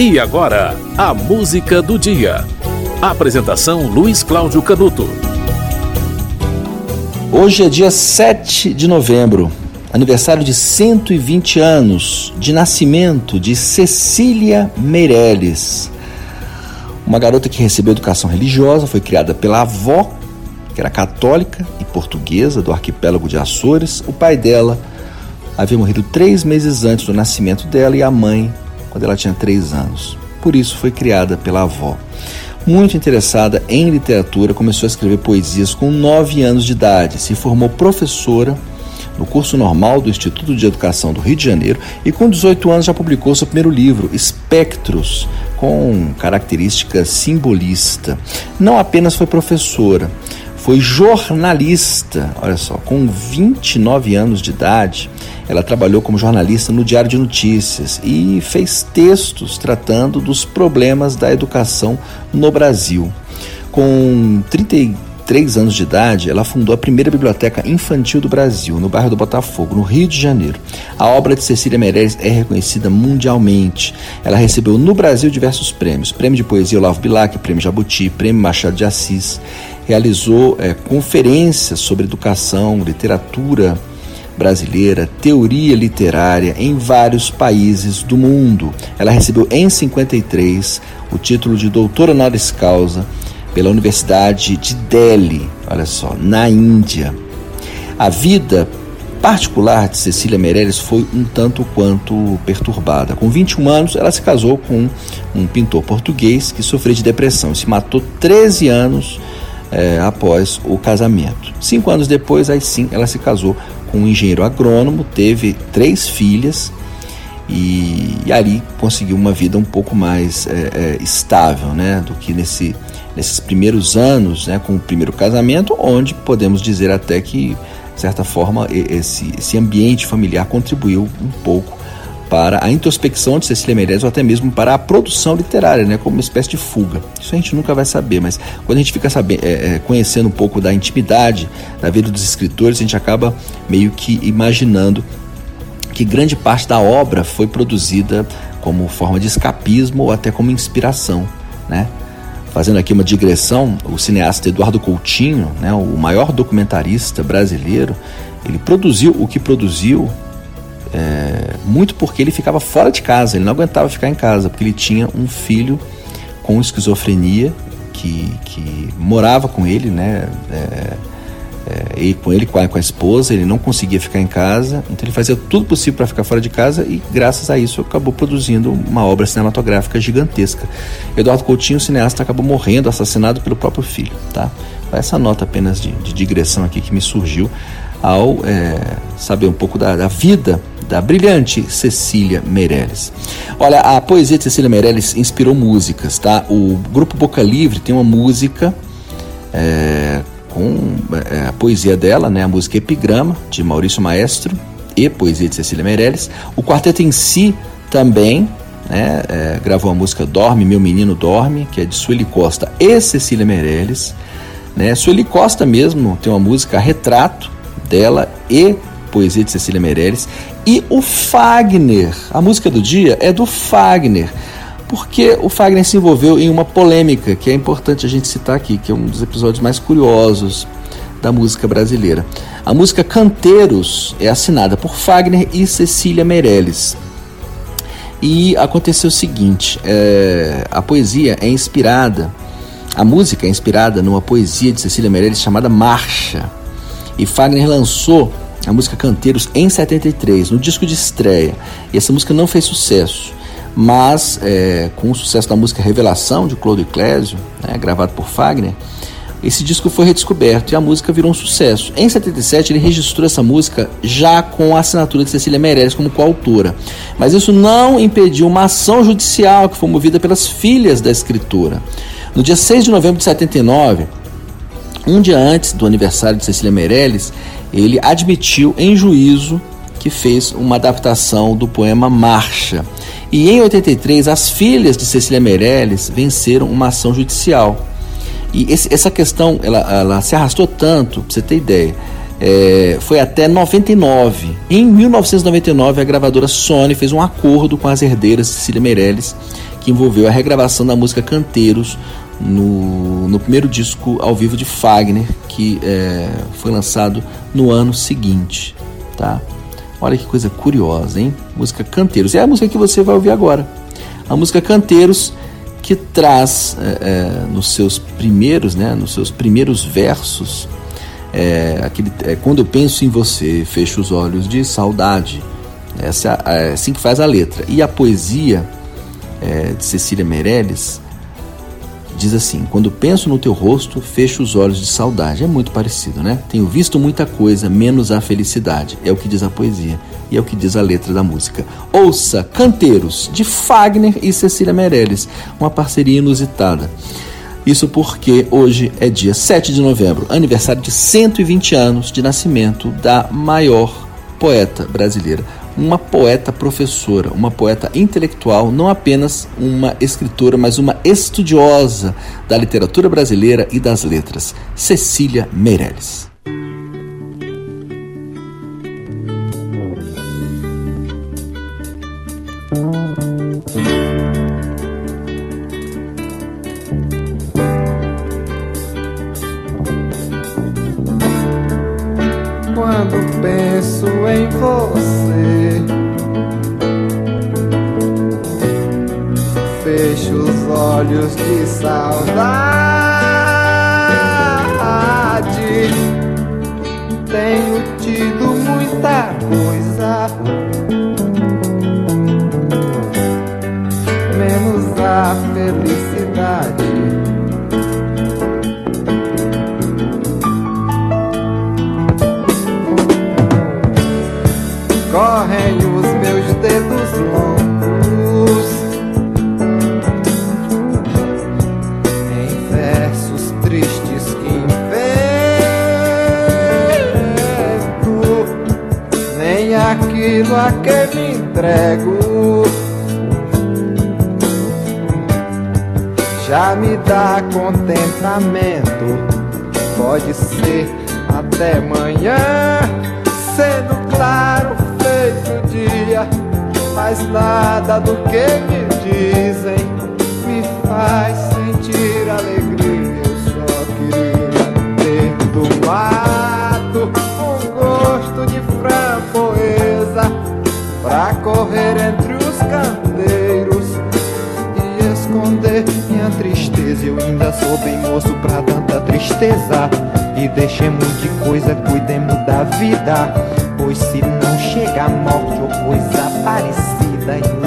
E agora, a música do dia. Apresentação Luiz Cláudio Canuto. Hoje é dia 7 de novembro, aniversário de 120 anos de nascimento de Cecília Meirelles. Uma garota que recebeu educação religiosa, foi criada pela avó, que era católica e portuguesa do arquipélago de Açores. O pai dela havia morrido três meses antes do nascimento dela e a mãe quando ela tinha três anos. Por isso foi criada pela avó. Muito interessada em literatura, começou a escrever poesias com nove anos de idade. Se formou professora no curso normal do Instituto de Educação do Rio de Janeiro e com 18 anos já publicou seu primeiro livro, Espectros, com característica simbolista. Não apenas foi professora, foi jornalista. Olha só, com 29 anos de idade, ela trabalhou como jornalista no Diário de Notícias e fez textos tratando dos problemas da educação no Brasil. Com 33 anos de idade, ela fundou a primeira biblioteca infantil do Brasil, no bairro do Botafogo, no Rio de Janeiro. A obra de Cecília Meirelles é reconhecida mundialmente. Ela recebeu no Brasil diversos prêmios: Prêmio de Poesia Olavo Bilac, Prêmio Jabuti, Prêmio Machado de Assis. Realizou é, conferências sobre educação, literatura, brasileira, teoria literária em vários países do mundo. Ela recebeu em 53 o título de doutora honoris causa pela Universidade de Delhi, olha só, na Índia. A vida particular de Cecília Meirelles foi um tanto quanto perturbada. Com 21 anos, ela se casou com um pintor português que sofreu de depressão e se matou 13 anos é, após o casamento. Cinco anos depois, aí sim, ela se casou com um engenheiro agrônomo, teve três filhas e, e ali conseguiu uma vida um pouco mais é, é, estável né, do que nesse, nesses primeiros anos, né, com o primeiro casamento, onde podemos dizer até que, de certa forma, esse, esse ambiente familiar contribuiu um pouco para a introspecção de Cecília Meirelles ou até mesmo para a produção literária, né, como uma espécie de fuga. Isso a gente nunca vai saber, mas quando a gente fica sabendo, é, é, conhecendo um pouco da intimidade da vida dos escritores, a gente acaba meio que imaginando que grande parte da obra foi produzida como forma de escapismo ou até como inspiração, né? Fazendo aqui uma digressão, o cineasta Eduardo Coutinho, né, o maior documentarista brasileiro, ele produziu o que produziu é, muito porque ele ficava fora de casa, ele não aguentava ficar em casa, porque ele tinha um filho com esquizofrenia que, que morava com ele, né? É, é, e com ele, com a, com a esposa, ele não conseguia ficar em casa, então ele fazia tudo possível para ficar fora de casa e, graças a isso, acabou produzindo uma obra cinematográfica gigantesca. Eduardo Coutinho, o cineasta, acabou morrendo, assassinado pelo próprio filho, tá? Essa nota apenas de, de digressão aqui que me surgiu ao é, saber um pouco da, da vida da brilhante Cecília Meirelles. Olha, a poesia de Cecília Meirelles inspirou músicas, tá? O grupo Boca Livre tem uma música é, com é, a poesia dela, né? A música Epigrama, de Maurício Maestro, e poesia de Cecília Meirelles. O quarteto em si também né, é, gravou a música Dorme, Meu Menino Dorme, que é de Sueli Costa e Cecília Meirelles. Né? Sueli Costa mesmo tem uma música Retrato dela e poesia de Cecília Meirelles. E o Fagner, a música do dia é do Fagner, porque o Fagner se envolveu em uma polêmica que é importante a gente citar aqui, que é um dos episódios mais curiosos da música brasileira. A música Canteiros é assinada por Fagner e Cecília Meirelles. E aconteceu o seguinte: é, a poesia é inspirada, a música é inspirada numa poesia de Cecília Meirelles chamada Marcha. E Fagner lançou a música Canteiros em 73, no disco de estreia. E essa música não fez sucesso, mas é, com o sucesso da música Revelação, de Claudio Clésio, né, gravado por Fagner, esse disco foi redescoberto e a música virou um sucesso. Em 77, ele registrou essa música já com a assinatura de Cecília Meirelles como coautora. Mas isso não impediu uma ação judicial que foi movida pelas filhas da escritora. No dia 6 de novembro de 79, um dia antes do aniversário de Cecília Meirelles, ele admitiu em juízo que fez uma adaptação do poema Marcha. E em 83, as filhas de Cecília Meirelles venceram uma ação judicial. E esse, essa questão, ela, ela, se arrastou tanto, para você ter ideia, é, foi até 99. Em 1999, a gravadora Sony fez um acordo com as herdeiras Cecília Meirelles, que envolveu a regravação da música Canteiros no, no primeiro disco ao vivo de Fagner, que é, foi lançado no ano seguinte. Tá? Olha que coisa curiosa, hein? Música Canteiros. É a música que você vai ouvir agora. A música Canteiros que traz é, é, nos seus primeiros, né, nos seus primeiros versos, é, aquele, é, quando eu penso em você, fecho os olhos de saudade. Essa é assim que faz a letra. E a poesia é, de Cecília Meirelles diz assim: Quando penso no teu rosto, fecho os olhos de saudade. É muito parecido, né? Tenho visto muita coisa, menos a felicidade. É o que diz a poesia e é o que diz a letra da música. Ouça Canteiros, de Fagner e Cecília Meirelles, uma parceria inusitada. Isso porque hoje é dia 7 de novembro, aniversário de 120 anos de nascimento da maior poeta brasileira uma poeta professora, uma poeta intelectual, não apenas uma escritora, mas uma estudiosa da literatura brasileira e das letras, Cecília Meirelles. Quando olhos de saudade. Tenho tido muita coisa, menos a felicidade. Correm os meus dedos a que me entrego. Já me dá contentamento. Pode ser até manhã, sendo claro feito dia, mas nada do que me dizem me faz sentir E deixemos de coisa, cuidemos da vida. Pois se não chega a morte ou coisa parecida e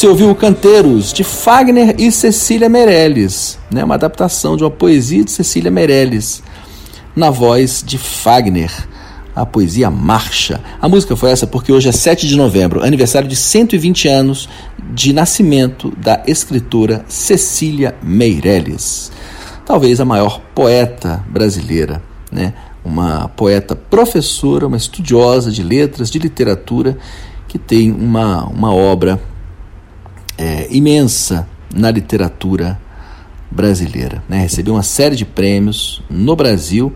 Você ouviu Canteiros de Fagner e Cecília Meirelles, né? uma adaptação de uma poesia de Cecília Meirelles, na voz de Fagner, a poesia Marcha. A música foi essa porque hoje é 7 de novembro, aniversário de 120 anos de nascimento da escritora Cecília Meirelles, talvez a maior poeta brasileira, né? uma poeta professora, uma estudiosa de letras, de literatura, que tem uma, uma obra é, imensa na literatura brasileira. Né? Recebeu uma série de prêmios no Brasil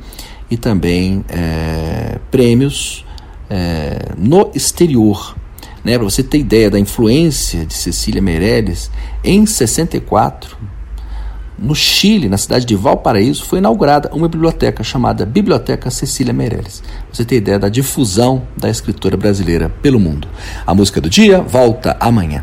e também é, prêmios é, no exterior. Né? Para você ter ideia da influência de Cecília Meirelles, em 64, no Chile, na cidade de Valparaíso, foi inaugurada uma biblioteca chamada Biblioteca Cecília Meirelles. Você tem ideia da difusão da escritora brasileira pelo mundo. A música do dia volta amanhã.